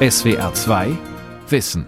SWR 2 Wissen.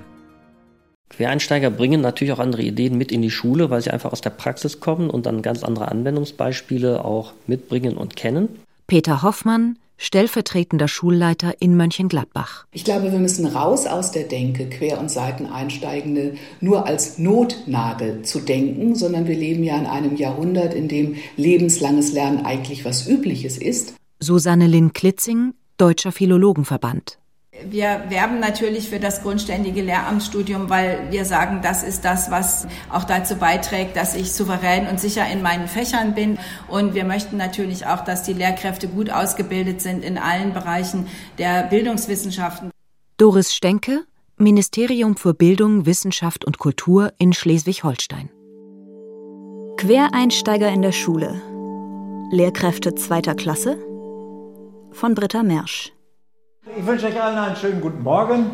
Quereinsteiger bringen natürlich auch andere Ideen mit in die Schule, weil sie einfach aus der Praxis kommen und dann ganz andere Anwendungsbeispiele auch mitbringen und kennen. Peter Hoffmann, stellvertretender Schulleiter in Mönchengladbach. Ich glaube, wir müssen raus aus der Denke, Quer- und Seiteneinsteigende nur als Notnagel zu denken, sondern wir leben ja in einem Jahrhundert, in dem lebenslanges Lernen eigentlich was Übliches ist. Susanne Lynn Klitzing, Deutscher Philologenverband. Wir werben natürlich für das grundständige Lehramtsstudium, weil wir sagen, das ist das, was auch dazu beiträgt, dass ich souverän und sicher in meinen Fächern bin. Und wir möchten natürlich auch, dass die Lehrkräfte gut ausgebildet sind in allen Bereichen der Bildungswissenschaften. Doris Stenke, Ministerium für Bildung, Wissenschaft und Kultur in Schleswig-Holstein. Quereinsteiger in der Schule. Lehrkräfte zweiter Klasse von Britta Mersch. Ich wünsche euch allen einen schönen guten Morgen. Morgen.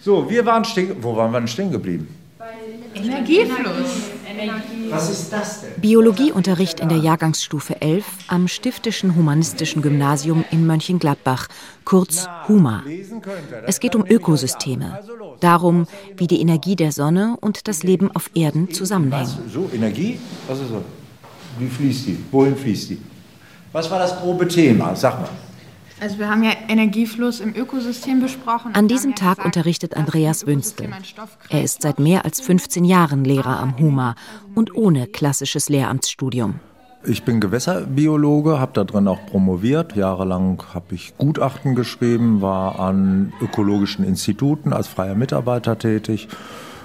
So, wir waren stehen. Wo waren wir denn stehen geblieben? Energiefluss. Was ist das denn? Biologieunterricht in der Jahrgangsstufe 11 am Stiftischen Humanistischen Gymnasium in Mönchengladbach, kurz HUMA. Es geht um Ökosysteme, darum, wie die Energie der Sonne und das Leben auf Erden zusammenhängen. So, Energie? Was ist so? Wie fließt die? Wohin fließt die? Was war das grobe Thema? Sag mal. Also wir haben ja Energiefluss im Ökosystem besprochen. An diesem Tag unterrichtet Andreas Wünstel. Er ist seit mehr als 15 Jahren Lehrer am HUMA und ohne klassisches Lehramtsstudium. Ich bin Gewässerbiologe, habe da drin auch promoviert. Jahrelang habe ich Gutachten geschrieben, war an ökologischen Instituten als freier Mitarbeiter tätig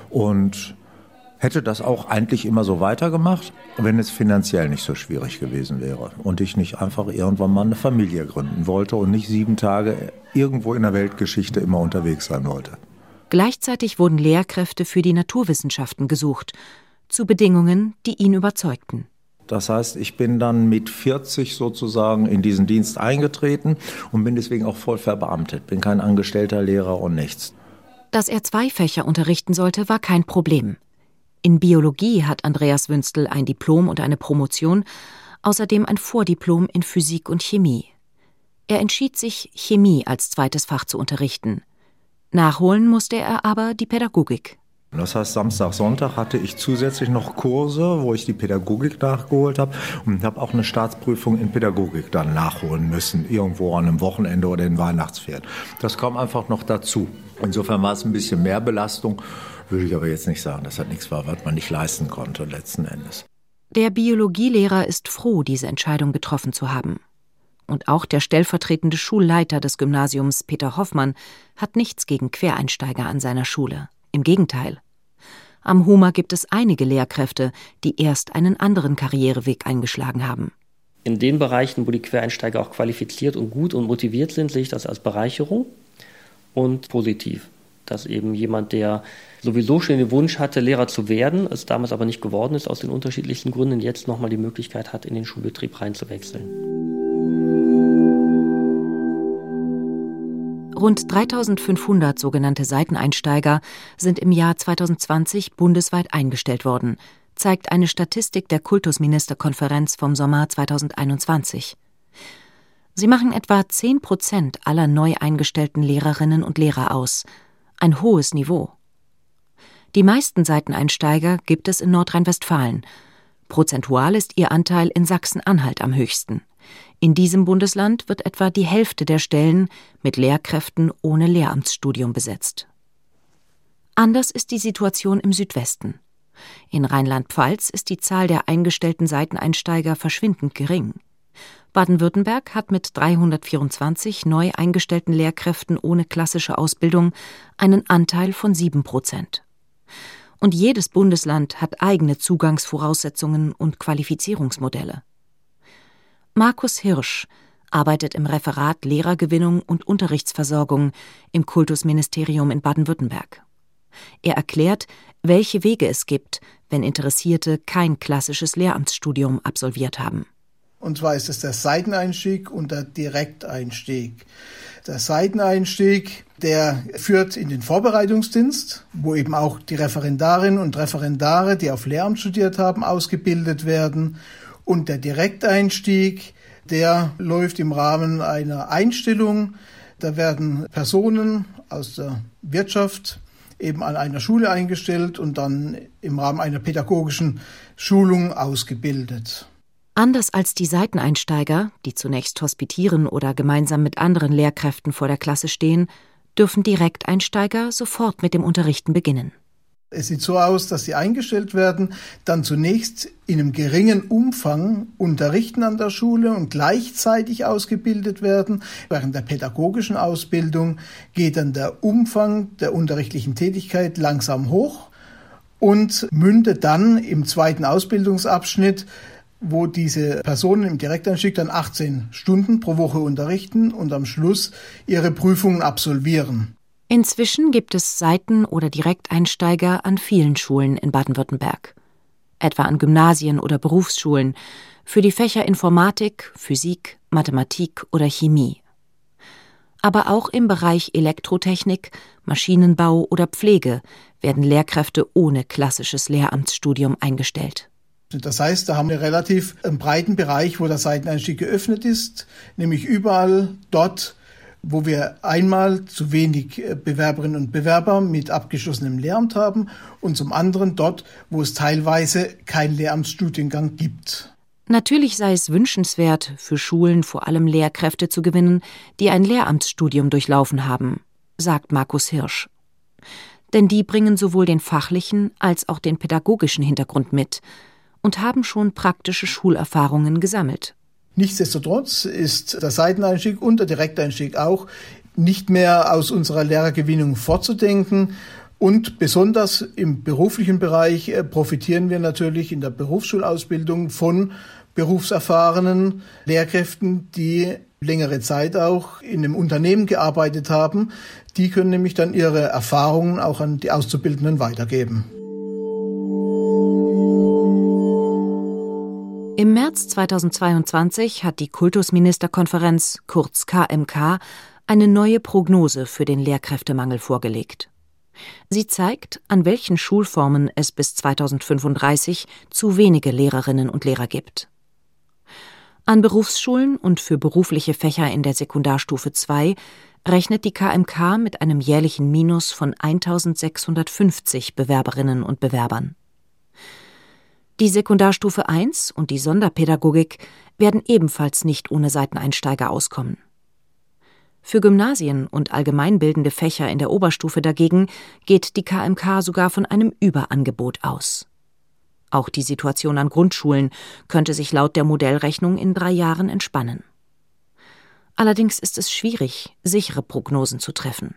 und hätte das auch eigentlich immer so weitergemacht, wenn es finanziell nicht so schwierig gewesen wäre und ich nicht einfach irgendwann mal eine Familie gründen wollte und nicht sieben Tage irgendwo in der Weltgeschichte immer unterwegs sein wollte. Gleichzeitig wurden Lehrkräfte für die Naturwissenschaften gesucht, zu Bedingungen, die ihn überzeugten. Das heißt, ich bin dann mit 40 sozusagen in diesen Dienst eingetreten und bin deswegen auch voll verbeamtet, bin kein angestellter Lehrer und nichts. Dass er zwei Fächer unterrichten sollte, war kein Problem. In Biologie hat Andreas Wünstel ein Diplom und eine Promotion, außerdem ein Vordiplom in Physik und Chemie. Er entschied sich, Chemie als zweites Fach zu unterrichten. Nachholen musste er aber die Pädagogik. Das heißt, Samstag, Sonntag hatte ich zusätzlich noch Kurse, wo ich die Pädagogik nachgeholt habe und habe auch eine Staatsprüfung in Pädagogik dann nachholen müssen, irgendwo an einem Wochenende oder in Weihnachtsferien. Das kam einfach noch dazu. Insofern war es ein bisschen mehr Belastung würde ich aber jetzt nicht sagen, dass das nichts war, was man nicht leisten konnte letzten Endes. Der Biologielehrer ist froh, diese Entscheidung getroffen zu haben. Und auch der stellvertretende Schulleiter des Gymnasiums, Peter Hoffmann, hat nichts gegen Quereinsteiger an seiner Schule. Im Gegenteil. Am HUMA gibt es einige Lehrkräfte, die erst einen anderen Karriereweg eingeschlagen haben. In den Bereichen, wo die Quereinsteiger auch qualifiziert und gut und motiviert sind, sehe ich das als Bereicherung und positiv dass eben jemand, der sowieso schon den Wunsch hatte, Lehrer zu werden, es damals aber nicht geworden ist, aus den unterschiedlichsten Gründen, jetzt nochmal die Möglichkeit hat, in den Schulbetrieb reinzuwechseln. Rund 3500 sogenannte Seiteneinsteiger sind im Jahr 2020 bundesweit eingestellt worden, zeigt eine Statistik der Kultusministerkonferenz vom Sommer 2021. Sie machen etwa 10 Prozent aller neu eingestellten Lehrerinnen und Lehrer aus, ein hohes Niveau. Die meisten Seiteneinsteiger gibt es in Nordrhein-Westfalen. Prozentual ist ihr Anteil in Sachsen-Anhalt am höchsten. In diesem Bundesland wird etwa die Hälfte der Stellen mit Lehrkräften ohne Lehramtsstudium besetzt. Anders ist die Situation im Südwesten. In Rheinland-Pfalz ist die Zahl der eingestellten Seiteneinsteiger verschwindend gering. Baden-Württemberg hat mit 324 neu eingestellten Lehrkräften ohne klassische Ausbildung einen Anteil von sieben Prozent. Und jedes Bundesland hat eigene Zugangsvoraussetzungen und Qualifizierungsmodelle. Markus Hirsch arbeitet im Referat Lehrergewinnung und Unterrichtsversorgung im Kultusministerium in Baden-Württemberg. Er erklärt, welche Wege es gibt, wenn Interessierte kein klassisches Lehramtsstudium absolviert haben. Und zwar ist es der Seiteneinstieg und der Direkteinstieg. Der Seiteneinstieg, der führt in den Vorbereitungsdienst, wo eben auch die Referendarinnen und Referendare, die auf Lehramt studiert haben, ausgebildet werden. Und der Direkteinstieg, der läuft im Rahmen einer Einstellung Da werden Personen aus der Wirtschaft eben an einer Schule eingestellt und dann im Rahmen einer pädagogischen Schulung ausgebildet. Anders als die Seiteneinsteiger, die zunächst hospitieren oder gemeinsam mit anderen Lehrkräften vor der Klasse stehen, dürfen Direkteinsteiger sofort mit dem Unterrichten beginnen. Es sieht so aus, dass sie eingestellt werden, dann zunächst in einem geringen Umfang unterrichten an der Schule und gleichzeitig ausgebildet werden. Während der pädagogischen Ausbildung geht dann der Umfang der unterrichtlichen Tätigkeit langsam hoch und mündet dann im zweiten Ausbildungsabschnitt wo diese Personen im Direkteinstieg dann 18 Stunden pro Woche unterrichten und am Schluss ihre Prüfungen absolvieren. Inzwischen gibt es Seiten- oder Direkteinsteiger an vielen Schulen in Baden-Württemberg. Etwa an Gymnasien oder Berufsschulen für die Fächer Informatik, Physik, Mathematik oder Chemie. Aber auch im Bereich Elektrotechnik, Maschinenbau oder Pflege werden Lehrkräfte ohne klassisches Lehramtsstudium eingestellt. Das heißt, da haben wir relativ einen breiten Bereich, wo der Seiteneinstieg geöffnet ist, nämlich überall dort, wo wir einmal zu wenig äh, Bewerberinnen und Bewerber mit abgeschlossenem Lehramt haben und zum anderen dort, wo es teilweise keinen Lehramtsstudiengang gibt. Natürlich sei es wünschenswert, für Schulen vor allem Lehrkräfte zu gewinnen, die ein Lehramtsstudium durchlaufen haben, sagt Markus Hirsch. Denn die bringen sowohl den fachlichen als auch den pädagogischen Hintergrund mit und haben schon praktische Schulerfahrungen gesammelt. Nichtsdestotrotz ist der Seiteneinstieg und der Direkteinstieg auch nicht mehr aus unserer Lehrergewinnung fortzudenken. Und besonders im beruflichen Bereich äh, profitieren wir natürlich in der Berufsschulausbildung von berufserfahrenen Lehrkräften, die längere Zeit auch in einem Unternehmen gearbeitet haben. Die können nämlich dann ihre Erfahrungen auch an die Auszubildenden weitergeben. Im März 2022 hat die Kultusministerkonferenz, kurz KMK, eine neue Prognose für den Lehrkräftemangel vorgelegt. Sie zeigt, an welchen Schulformen es bis 2035 zu wenige Lehrerinnen und Lehrer gibt. An Berufsschulen und für berufliche Fächer in der Sekundarstufe 2 rechnet die KMK mit einem jährlichen Minus von 1650 Bewerberinnen und Bewerbern. Die Sekundarstufe 1 und die Sonderpädagogik werden ebenfalls nicht ohne Seiteneinsteiger auskommen. Für Gymnasien und allgemeinbildende Fächer in der Oberstufe dagegen geht die KMK sogar von einem Überangebot aus. Auch die Situation an Grundschulen könnte sich laut der Modellrechnung in drei Jahren entspannen. Allerdings ist es schwierig, sichere Prognosen zu treffen.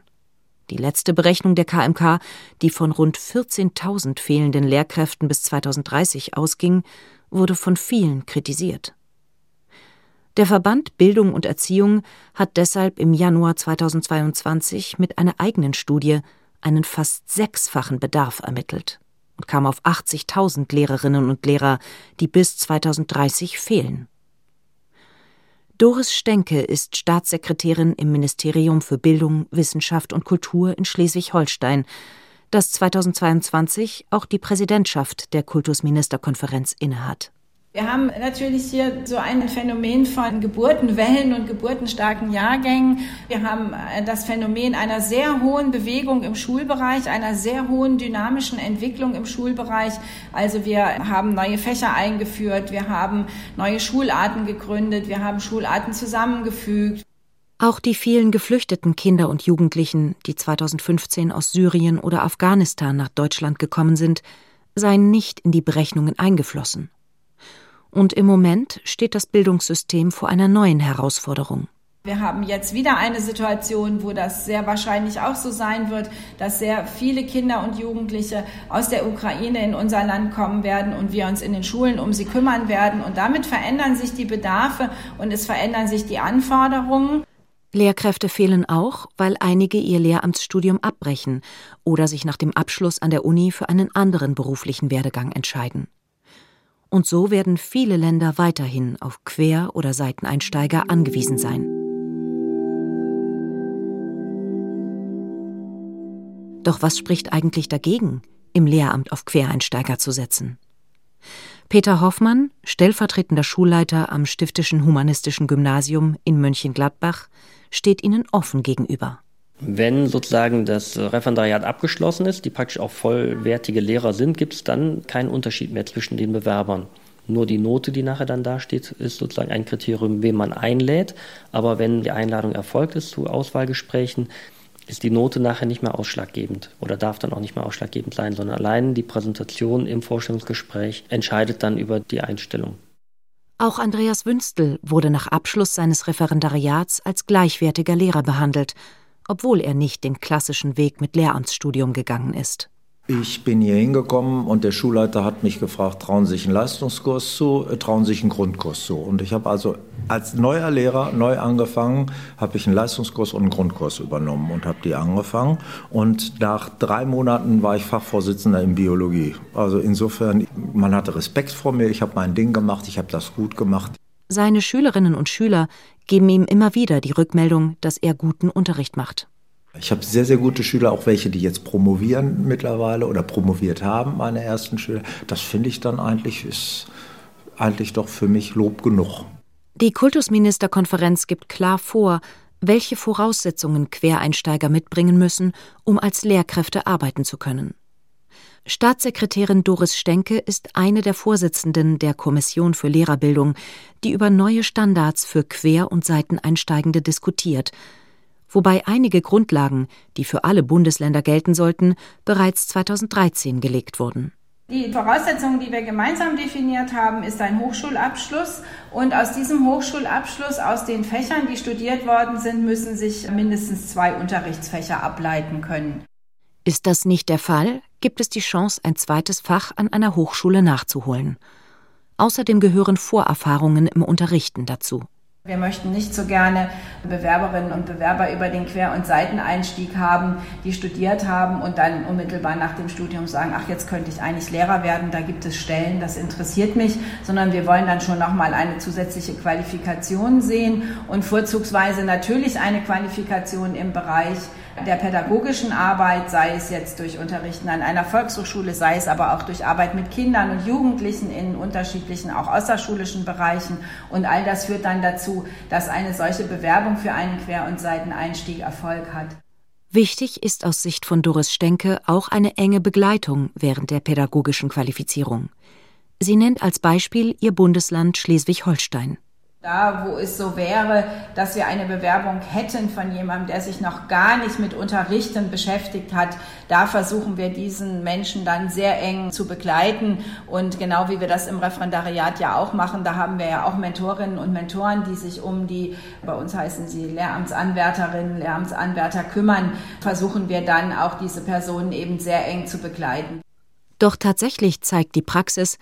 Die letzte Berechnung der KMK, die von rund 14.000 fehlenden Lehrkräften bis 2030 ausging, wurde von vielen kritisiert. Der Verband Bildung und Erziehung hat deshalb im Januar 2022 mit einer eigenen Studie einen fast sechsfachen Bedarf ermittelt und kam auf 80.000 Lehrerinnen und Lehrer, die bis 2030 fehlen. Doris Stenke ist Staatssekretärin im Ministerium für Bildung, Wissenschaft und Kultur in Schleswig-Holstein, das 2022 auch die Präsidentschaft der Kultusministerkonferenz innehat. Wir haben natürlich hier so ein Phänomen von Geburtenwellen und geburtenstarken Jahrgängen. Wir haben äh, das Phänomen einer sehr hohen Bewegung im Schulbereich, einer sehr hohen dynamischen Entwicklung im Schulbereich. Also wir haben neue Fächer eingeführt, wir haben neue Schularten gegründet, wir haben Schularten zusammengefügt. Auch die vielen geflüchteten Kinder und Jugendlichen, die 2015 aus Syrien oder Afghanistan nach Deutschland gekommen sind, seien nicht in die Berechnungen eingeflossen. Und im Moment steht das Bildungssystem vor einer neuen Herausforderung. Wir haben jetzt wieder eine Situation, wo das sehr wahrscheinlich auch so sein wird, dass sehr viele Kinder und Jugendliche aus der Ukraine in unser Land kommen werden und wir uns in den Schulen um sie kümmern werden. Und damit verändern sich die Bedarfe und es verändern sich die Anforderungen. Lehrkräfte fehlen auch, weil einige ihr Lehramtsstudium abbrechen oder sich nach dem Abschluss an der Uni für einen anderen beruflichen Werdegang entscheiden. Und so werden viele Länder weiterhin auf Quer- oder Seiteneinsteiger angewiesen sein. Doch was spricht eigentlich dagegen, im Lehramt auf Quereinsteiger zu setzen? Peter Hoffmann, stellvertretender Schulleiter am Stiftischen Humanistischen Gymnasium in Mönchengladbach, steht ihnen offen gegenüber. Wenn sozusagen das Referendariat abgeschlossen ist, die praktisch auch vollwertige Lehrer sind, gibt es dann keinen Unterschied mehr zwischen den Bewerbern. Nur die Note, die nachher dann dasteht, ist sozusagen ein Kriterium, wen man einlädt. Aber wenn die Einladung erfolgt ist zu Auswahlgesprächen, ist die Note nachher nicht mehr ausschlaggebend oder darf dann auch nicht mehr ausschlaggebend sein, sondern allein die Präsentation im Vorstellungsgespräch entscheidet dann über die Einstellung. Auch Andreas Wünstel wurde nach Abschluss seines Referendariats als gleichwertiger Lehrer behandelt obwohl er nicht den klassischen Weg mit Lehramtsstudium gegangen ist. Ich bin hier hingekommen und der Schulleiter hat mich gefragt, trauen Sie sich einen Leistungskurs zu, äh, trauen Sie sich einen Grundkurs zu. Und ich habe also als neuer Lehrer neu angefangen, habe ich einen Leistungskurs und einen Grundkurs übernommen und habe die angefangen. Und nach drei Monaten war ich Fachvorsitzender in Biologie. Also insofern, man hatte Respekt vor mir, ich habe mein Ding gemacht, ich habe das gut gemacht. Seine Schülerinnen und Schüler geben ihm immer wieder die Rückmeldung, dass er guten Unterricht macht. Ich habe sehr, sehr gute Schüler, auch welche, die jetzt promovieren mittlerweile oder promoviert haben, meine ersten Schüler. Das finde ich dann eigentlich, ist eigentlich doch für mich Lob genug. Die Kultusministerkonferenz gibt klar vor, welche Voraussetzungen Quereinsteiger mitbringen müssen, um als Lehrkräfte arbeiten zu können. Staatssekretärin Doris Stenke ist eine der Vorsitzenden der Kommission für Lehrerbildung, die über neue Standards für Quer- und Seiteneinsteigende diskutiert, wobei einige Grundlagen, die für alle Bundesländer gelten sollten, bereits 2013 gelegt wurden. Die Voraussetzungen, die wir gemeinsam definiert haben, ist ein Hochschulabschluss. Und aus diesem Hochschulabschluss, aus den Fächern, die studiert worden sind, müssen sich mindestens zwei Unterrichtsfächer ableiten können. Ist das nicht der Fall, gibt es die Chance, ein zweites Fach an einer Hochschule nachzuholen. Außerdem gehören Vorerfahrungen im Unterrichten dazu. Wir möchten nicht so gerne Bewerberinnen und Bewerber über den Quer- und Seiteneinstieg haben, die studiert haben und dann unmittelbar nach dem Studium sagen, ach, jetzt könnte ich eigentlich Lehrer werden, da gibt es Stellen, das interessiert mich, sondern wir wollen dann schon nochmal eine zusätzliche Qualifikation sehen und vorzugsweise natürlich eine Qualifikation im Bereich der pädagogischen Arbeit, sei es jetzt durch Unterrichten an einer Volkshochschule, sei es aber auch durch Arbeit mit Kindern und Jugendlichen in unterschiedlichen, auch außerschulischen Bereichen. Und all das führt dann dazu, dass eine solche Bewerbung für einen Quer- und Seiteneinstieg Erfolg hat. Wichtig ist aus Sicht von Doris Stenke auch eine enge Begleitung während der pädagogischen Qualifizierung. Sie nennt als Beispiel ihr Bundesland Schleswig-Holstein. Da, wo es so wäre, dass wir eine Bewerbung hätten von jemandem, der sich noch gar nicht mit Unterrichten beschäftigt hat, da versuchen wir diesen Menschen dann sehr eng zu begleiten. Und genau wie wir das im Referendariat ja auch machen, da haben wir ja auch Mentorinnen und Mentoren, die sich um die, bei uns heißen sie Lehramtsanwärterinnen, Lehramtsanwärter kümmern, versuchen wir dann auch diese Personen eben sehr eng zu begleiten. Doch tatsächlich zeigt die Praxis,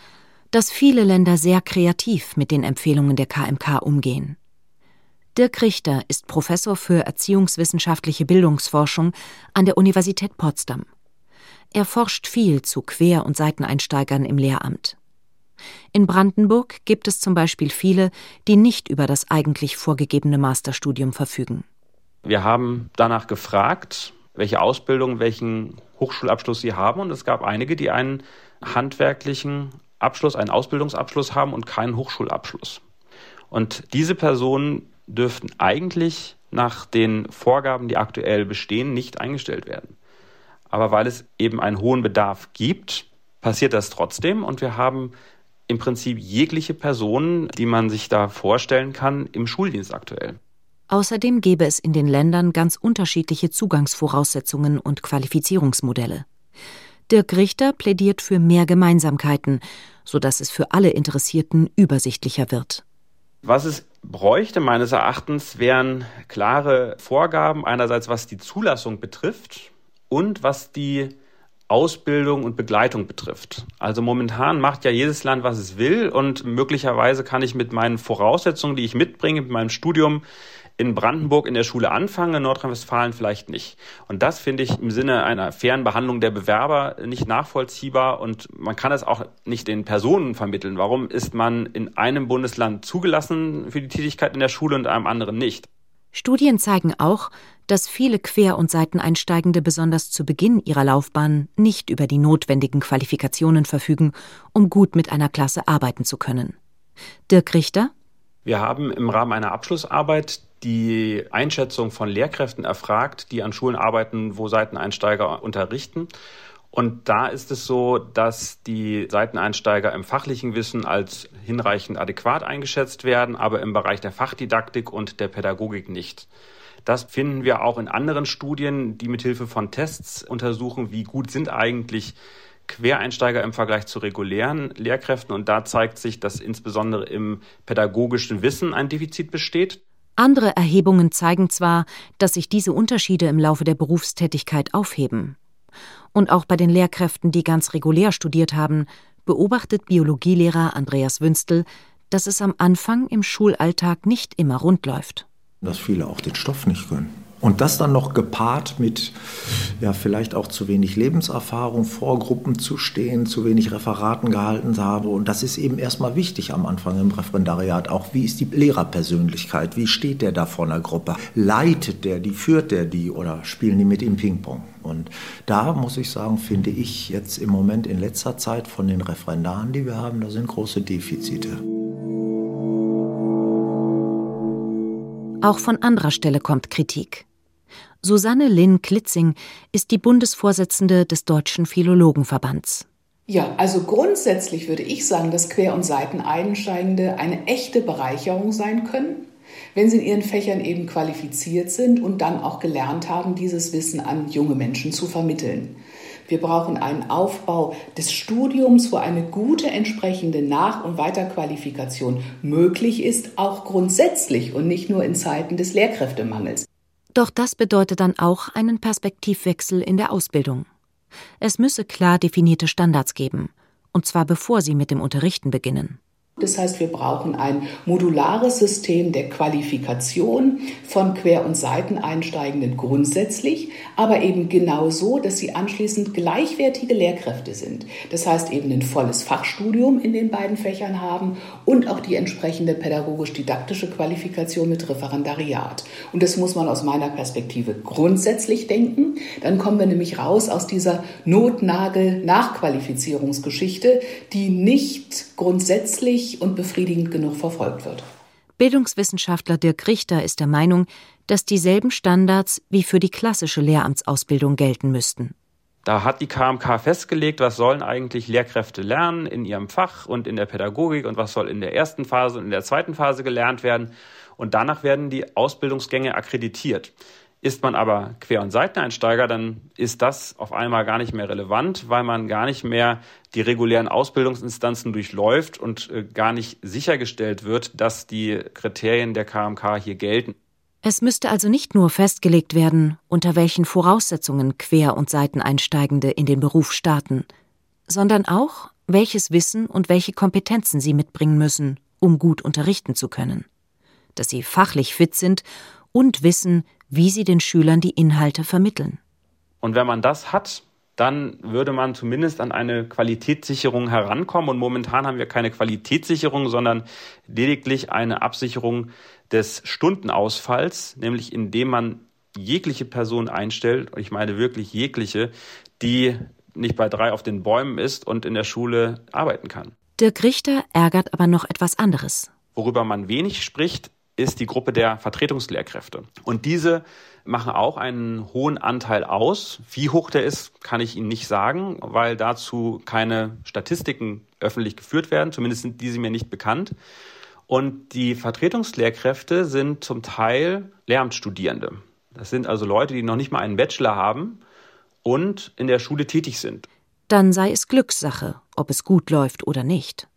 dass viele Länder sehr kreativ mit den Empfehlungen der KMK umgehen. Dirk Richter ist Professor für erziehungswissenschaftliche Bildungsforschung an der Universität Potsdam. Er forscht viel zu Quer- und Seiteneinsteigern im Lehramt. In Brandenburg gibt es zum Beispiel viele, die nicht über das eigentlich vorgegebene Masterstudium verfügen. Wir haben danach gefragt, welche Ausbildung, welchen Hochschulabschluss sie haben, und es gab einige, die einen handwerklichen Abschluss, einen Ausbildungsabschluss haben und keinen Hochschulabschluss. Und diese Personen dürften eigentlich nach den Vorgaben, die aktuell bestehen, nicht eingestellt werden. Aber weil es eben einen hohen Bedarf gibt, passiert das trotzdem und wir haben im Prinzip jegliche Personen, die man sich da vorstellen kann, im Schuldienst aktuell. Außerdem gäbe es in den Ländern ganz unterschiedliche Zugangsvoraussetzungen und Qualifizierungsmodelle. Dirk Richter plädiert für mehr Gemeinsamkeiten, sodass es für alle Interessierten übersichtlicher wird. Was es bräuchte meines Erachtens wären klare Vorgaben einerseits was die Zulassung betrifft und was die Ausbildung und Begleitung betrifft. Also momentan macht ja jedes Land, was es will und möglicherweise kann ich mit meinen Voraussetzungen, die ich mitbringe, mit meinem Studium in Brandenburg in der Schule anfangen, in Nordrhein-Westfalen vielleicht nicht. Und das finde ich im Sinne einer fairen Behandlung der Bewerber nicht nachvollziehbar und man kann es auch nicht den Personen vermitteln. Warum ist man in einem Bundesland zugelassen für die Tätigkeit in der Schule und in einem anderen nicht? Studien zeigen auch, dass viele Quer- und Seiteneinsteigende besonders zu Beginn ihrer Laufbahn nicht über die notwendigen Qualifikationen verfügen, um gut mit einer Klasse arbeiten zu können. Dirk Richter Wir haben im Rahmen einer Abschlussarbeit die Einschätzung von Lehrkräften erfragt, die an Schulen arbeiten, wo Seiteneinsteiger unterrichten. Und da ist es so, dass die Seiteneinsteiger im fachlichen Wissen als hinreichend adäquat eingeschätzt werden, aber im Bereich der Fachdidaktik und der Pädagogik nicht. Das finden wir auch in anderen Studien, die mithilfe von Tests untersuchen, wie gut sind eigentlich Quereinsteiger im Vergleich zu regulären Lehrkräften. Und da zeigt sich, dass insbesondere im pädagogischen Wissen ein Defizit besteht. Andere Erhebungen zeigen zwar, dass sich diese Unterschiede im Laufe der Berufstätigkeit aufheben. Und auch bei den Lehrkräften, die ganz regulär studiert haben, beobachtet Biologielehrer Andreas Wünstel, dass es am Anfang im Schulalltag nicht immer rund läuft. Dass viele auch den Stoff nicht können. Und das dann noch gepaart mit, ja, vielleicht auch zu wenig Lebenserfahrung, vor Gruppen zu stehen, zu wenig Referaten gehalten habe. Und das ist eben erstmal wichtig am Anfang im Referendariat. Auch wie ist die Lehrerpersönlichkeit? Wie steht der da vor einer Gruppe? Leitet der die, führt der die oder spielen die mit ihm Ping-Pong? Und da muss ich sagen, finde ich jetzt im Moment in letzter Zeit von den Referendaren, die wir haben, da sind große Defizite. Auch von anderer Stelle kommt Kritik. Susanne Lynn Klitzing ist die Bundesvorsitzende des Deutschen Philologenverbands. Ja, also grundsätzlich würde ich sagen, dass Quer- und Seiteneinsteigende eine echte Bereicherung sein können, wenn sie in ihren Fächern eben qualifiziert sind und dann auch gelernt haben, dieses Wissen an junge Menschen zu vermitteln. Wir brauchen einen Aufbau des Studiums, wo eine gute entsprechende Nach- und Weiterqualifikation möglich ist, auch grundsätzlich und nicht nur in Zeiten des Lehrkräftemangels. Doch das bedeutet dann auch einen Perspektivwechsel in der Ausbildung. Es müsse klar definierte Standards geben, und zwar bevor sie mit dem Unterrichten beginnen. Das heißt, wir brauchen ein modulares System der Qualifikation von Quer- und Seiteneinsteigenden grundsätzlich, aber eben genau so, dass sie anschließend gleichwertige Lehrkräfte sind. Das heißt eben ein volles Fachstudium in den beiden Fächern haben und auch die entsprechende pädagogisch-didaktische Qualifikation mit Referendariat. Und das muss man aus meiner Perspektive grundsätzlich denken. Dann kommen wir nämlich raus aus dieser Notnagel-Nachqualifizierungsgeschichte, die nicht grundsätzlich und befriedigend genug verfolgt wird. Bildungswissenschaftler Dirk Richter ist der Meinung, dass dieselben Standards wie für die klassische Lehramtsausbildung gelten müssten. Da hat die KMK festgelegt, was sollen eigentlich Lehrkräfte lernen in ihrem Fach und in der Pädagogik und was soll in der ersten Phase und in der zweiten Phase gelernt werden. Und danach werden die Ausbildungsgänge akkreditiert. Ist man aber Quer- und Seiteneinsteiger, dann ist das auf einmal gar nicht mehr relevant, weil man gar nicht mehr die regulären Ausbildungsinstanzen durchläuft und äh, gar nicht sichergestellt wird, dass die Kriterien der KMK hier gelten. Es müsste also nicht nur festgelegt werden, unter welchen Voraussetzungen Quer- und Seiteneinsteigende in den Beruf starten, sondern auch, welches Wissen und welche Kompetenzen sie mitbringen müssen, um gut unterrichten zu können. Dass sie fachlich fit sind und wissen, wie sie den Schülern die Inhalte vermitteln. Und wenn man das hat, dann würde man zumindest an eine Qualitätssicherung herankommen. Und momentan haben wir keine Qualitätssicherung, sondern lediglich eine Absicherung des Stundenausfalls, nämlich indem man jegliche Person einstellt, ich meine wirklich jegliche, die nicht bei drei auf den Bäumen ist und in der Schule arbeiten kann. Dirk Richter ärgert aber noch etwas anderes. Worüber man wenig spricht, ist die Gruppe der Vertretungslehrkräfte. Und diese machen auch einen hohen Anteil aus. Wie hoch der ist, kann ich Ihnen nicht sagen, weil dazu keine Statistiken öffentlich geführt werden. Zumindest sind diese mir nicht bekannt. Und die Vertretungslehrkräfte sind zum Teil Lehramtsstudierende. Das sind also Leute, die noch nicht mal einen Bachelor haben und in der Schule tätig sind. Dann sei es Glückssache, ob es gut läuft oder nicht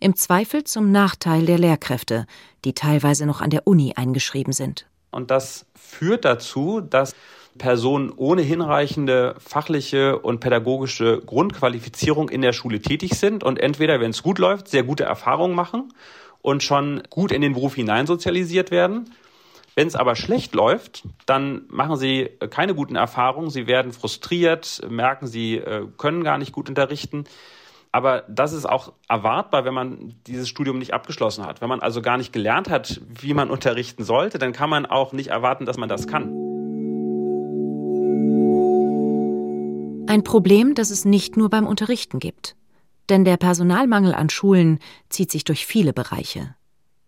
im Zweifel zum Nachteil der Lehrkräfte, die teilweise noch an der Uni eingeschrieben sind. Und das führt dazu, dass Personen ohne hinreichende fachliche und pädagogische Grundqualifizierung in der Schule tätig sind und entweder, wenn es gut läuft, sehr gute Erfahrungen machen und schon gut in den Beruf hineinsozialisiert werden. Wenn es aber schlecht läuft, dann machen sie keine guten Erfahrungen, sie werden frustriert, merken, sie äh, können gar nicht gut unterrichten aber das ist auch erwartbar, wenn man dieses Studium nicht abgeschlossen hat. Wenn man also gar nicht gelernt hat, wie man unterrichten sollte, dann kann man auch nicht erwarten, dass man das kann. Ein Problem, das es nicht nur beim Unterrichten gibt. Denn der Personalmangel an Schulen zieht sich durch viele Bereiche.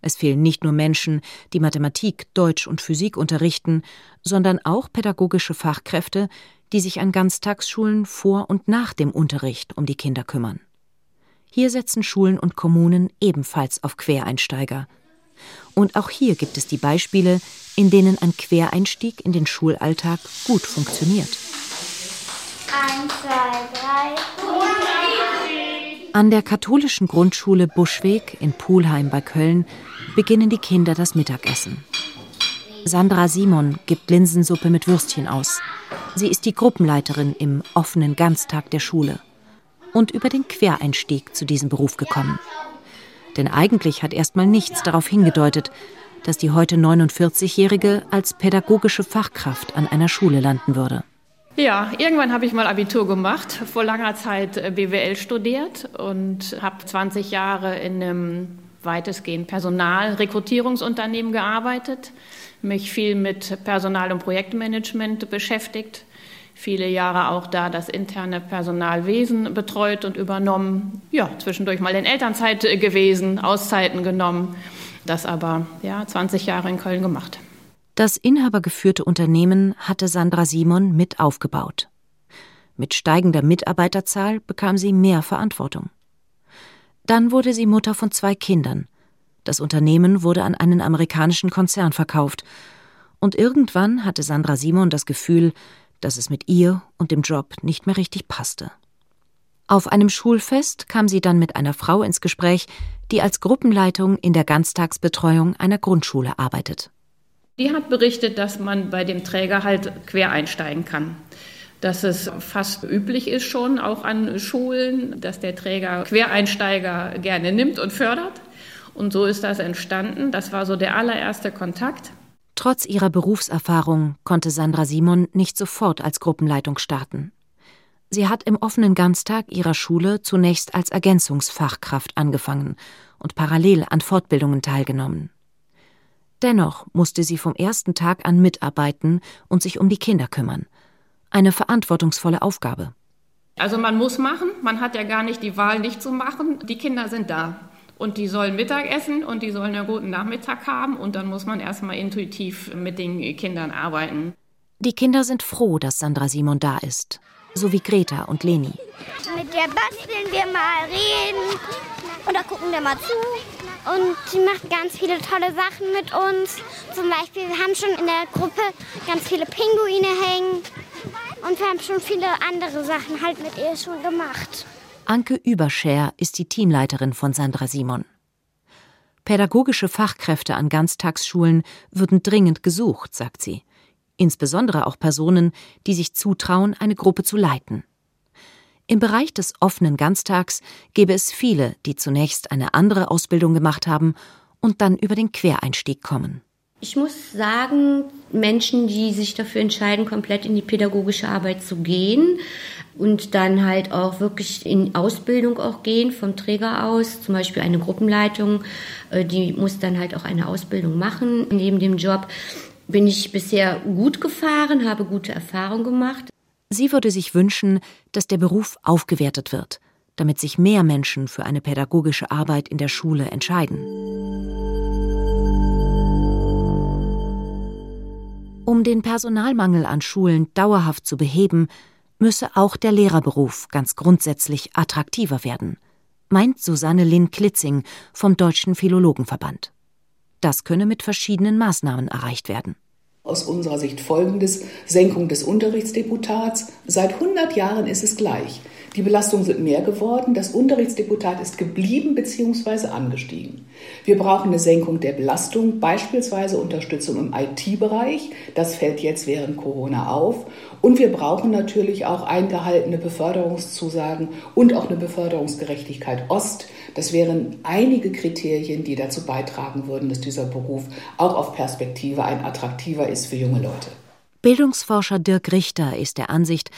Es fehlen nicht nur Menschen, die Mathematik, Deutsch und Physik unterrichten, sondern auch pädagogische Fachkräfte, die sich an Ganztagsschulen vor und nach dem Unterricht um die Kinder kümmern. Hier setzen Schulen und Kommunen ebenfalls auf Quereinsteiger. Und auch hier gibt es die Beispiele, in denen ein Quereinstieg in den Schulalltag gut funktioniert. Eins, zwei, drei, an der katholischen Grundschule Buschweg in Pulheim bei Köln beginnen die Kinder das Mittagessen. Sandra Simon gibt Linsensuppe mit Würstchen aus. Sie ist die Gruppenleiterin im offenen Ganztag der Schule und über den Quereinstieg zu diesem Beruf gekommen. Denn eigentlich hat erstmal nichts darauf hingedeutet, dass die heute 49-Jährige als pädagogische Fachkraft an einer Schule landen würde. Ja, irgendwann habe ich mal Abitur gemacht, vor langer Zeit äh, BWL studiert und habe 20 Jahre in einem weitestgehend Personalrekrutierungsunternehmen gearbeitet, mich viel mit Personal- und Projektmanagement beschäftigt, viele Jahre auch da das interne Personalwesen betreut und übernommen, ja, zwischendurch mal in Elternzeit gewesen, Auszeiten genommen, das aber ja 20 Jahre in Köln gemacht. Das inhabergeführte Unternehmen hatte Sandra Simon mit aufgebaut. Mit steigender Mitarbeiterzahl bekam sie mehr Verantwortung. Dann wurde sie Mutter von zwei Kindern. Das Unternehmen wurde an einen amerikanischen Konzern verkauft. Und irgendwann hatte Sandra Simon das Gefühl, dass es mit ihr und dem Job nicht mehr richtig passte. Auf einem Schulfest kam sie dann mit einer Frau ins Gespräch, die als Gruppenleitung in der Ganztagsbetreuung einer Grundschule arbeitet. Die hat berichtet, dass man bei dem Träger halt quer einsteigen kann. Dass es fast üblich ist schon auch an Schulen, dass der Träger Quereinsteiger gerne nimmt und fördert. Und so ist das entstanden. Das war so der allererste Kontakt. Trotz ihrer Berufserfahrung konnte Sandra Simon nicht sofort als Gruppenleitung starten. Sie hat im offenen Ganztag ihrer Schule zunächst als Ergänzungsfachkraft angefangen und parallel an Fortbildungen teilgenommen. Dennoch musste sie vom ersten Tag an mitarbeiten und sich um die Kinder kümmern. Eine verantwortungsvolle Aufgabe. Also man muss machen, man hat ja gar nicht die Wahl, nicht zu machen. Die Kinder sind da und die sollen Mittag essen und die sollen einen guten Nachmittag haben und dann muss man erstmal intuitiv mit den Kindern arbeiten. Die Kinder sind froh, dass Sandra Simon da ist, so wie Greta und Leni. Mit der basteln wir mal, reden oder gucken wir mal zu. Und sie macht ganz viele tolle Sachen mit uns. Zum Beispiel, wir haben schon in der Gruppe ganz viele Pinguine hängen. Und wir haben schon viele andere Sachen halt mit ihr schon gemacht. Anke Überscher ist die Teamleiterin von Sandra Simon. Pädagogische Fachkräfte an Ganztagsschulen würden dringend gesucht, sagt sie. Insbesondere auch Personen, die sich zutrauen, eine Gruppe zu leiten. Im Bereich des offenen Ganztags gäbe es viele, die zunächst eine andere Ausbildung gemacht haben und dann über den Quereinstieg kommen. Ich muss sagen, Menschen, die sich dafür entscheiden, komplett in die pädagogische Arbeit zu gehen und dann halt auch wirklich in Ausbildung auch gehen vom Träger aus, zum Beispiel eine Gruppenleitung, äh, die muss dann halt auch eine Ausbildung machen. Neben dem Job bin ich bisher gut gefahren, habe gute Erfahrungen gemacht. Sie würde sich wünschen, dass der Beruf aufgewertet wird, damit sich mehr Menschen für eine pädagogische Arbeit in der Schule entscheiden. Um den Personalmangel an Schulen dauerhaft zu beheben, müsse auch der Lehrerberuf ganz grundsätzlich attraktiver werden, meint Susanne Linn Klitzing vom Deutschen Philologenverband. Das könne mit verschiedenen Maßnahmen erreicht werden aus unserer Sicht folgendes. Senkung des Unterrichtsdeputats. Seit 100 Jahren ist es gleich. Die Belastungen sind mehr geworden. Das Unterrichtsdeputat ist geblieben bzw. angestiegen. Wir brauchen eine Senkung der Belastung, beispielsweise Unterstützung im IT-Bereich. Das fällt jetzt während Corona auf. Und wir brauchen natürlich auch eingehaltene Beförderungszusagen und auch eine Beförderungsgerechtigkeit Ost. Das wären einige Kriterien, die dazu beitragen würden, dass dieser Beruf auch auf Perspektive ein attraktiver ist für junge Leute. Bildungsforscher Dirk Richter ist der Ansicht,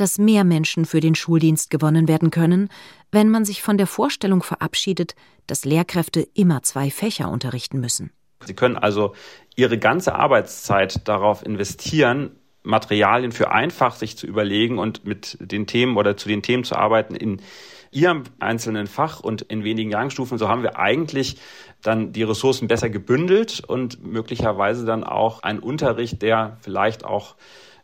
dass mehr Menschen für den Schuldienst gewonnen werden können, wenn man sich von der Vorstellung verabschiedet, dass Lehrkräfte immer zwei Fächer unterrichten müssen. Sie können also Ihre ganze Arbeitszeit darauf investieren, Materialien für einfach sich zu überlegen und mit den Themen oder zu den Themen zu arbeiten in ihrem einzelnen Fach und in wenigen Jahrgangsstufen. So haben wir eigentlich dann die Ressourcen besser gebündelt und möglicherweise dann auch einen Unterricht, der vielleicht auch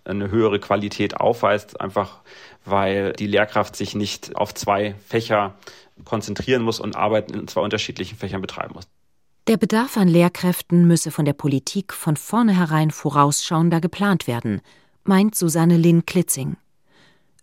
eine höhere Qualität aufweist, einfach weil die Lehrkraft sich nicht auf zwei Fächer konzentrieren muss und Arbeiten in zwei unterschiedlichen Fächern betreiben muss. Der Bedarf an Lehrkräften müsse von der Politik von vornherein vorausschauender geplant werden, meint Susanne Linn Klitzing.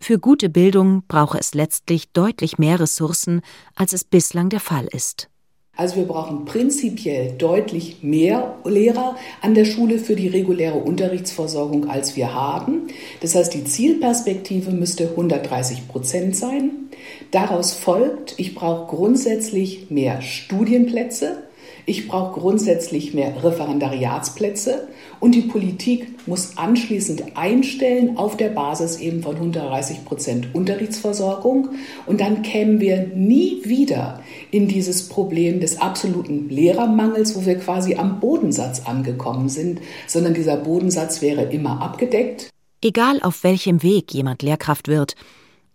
Für gute Bildung brauche es letztlich deutlich mehr Ressourcen, als es bislang der Fall ist. Also wir brauchen prinzipiell deutlich mehr Lehrer an der Schule für die reguläre Unterrichtsversorgung, als wir haben. Das heißt, die Zielperspektive müsste 130 Prozent sein. Daraus folgt, ich brauche grundsätzlich mehr Studienplätze. Ich brauche grundsätzlich mehr Referendariatsplätze und die Politik muss anschließend einstellen auf der Basis eben von 130 Prozent Unterrichtsversorgung. Und dann kämen wir nie wieder in dieses Problem des absoluten Lehrermangels, wo wir quasi am Bodensatz angekommen sind, sondern dieser Bodensatz wäre immer abgedeckt. Egal auf welchem Weg jemand Lehrkraft wird,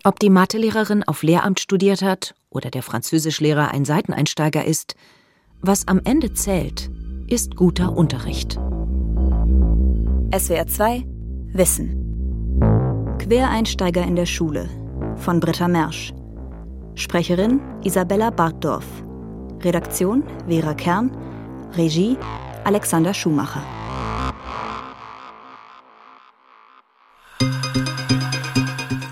ob die Mathelehrerin auf Lehramt studiert hat oder der Französischlehrer ein Seiteneinsteiger ist, was am Ende zählt, ist guter Unterricht. SWR 2 Wissen. Quereinsteiger in der Schule von Britta Mersch. Sprecherin Isabella Bartdorf. Redaktion Vera Kern. Regie Alexander Schumacher.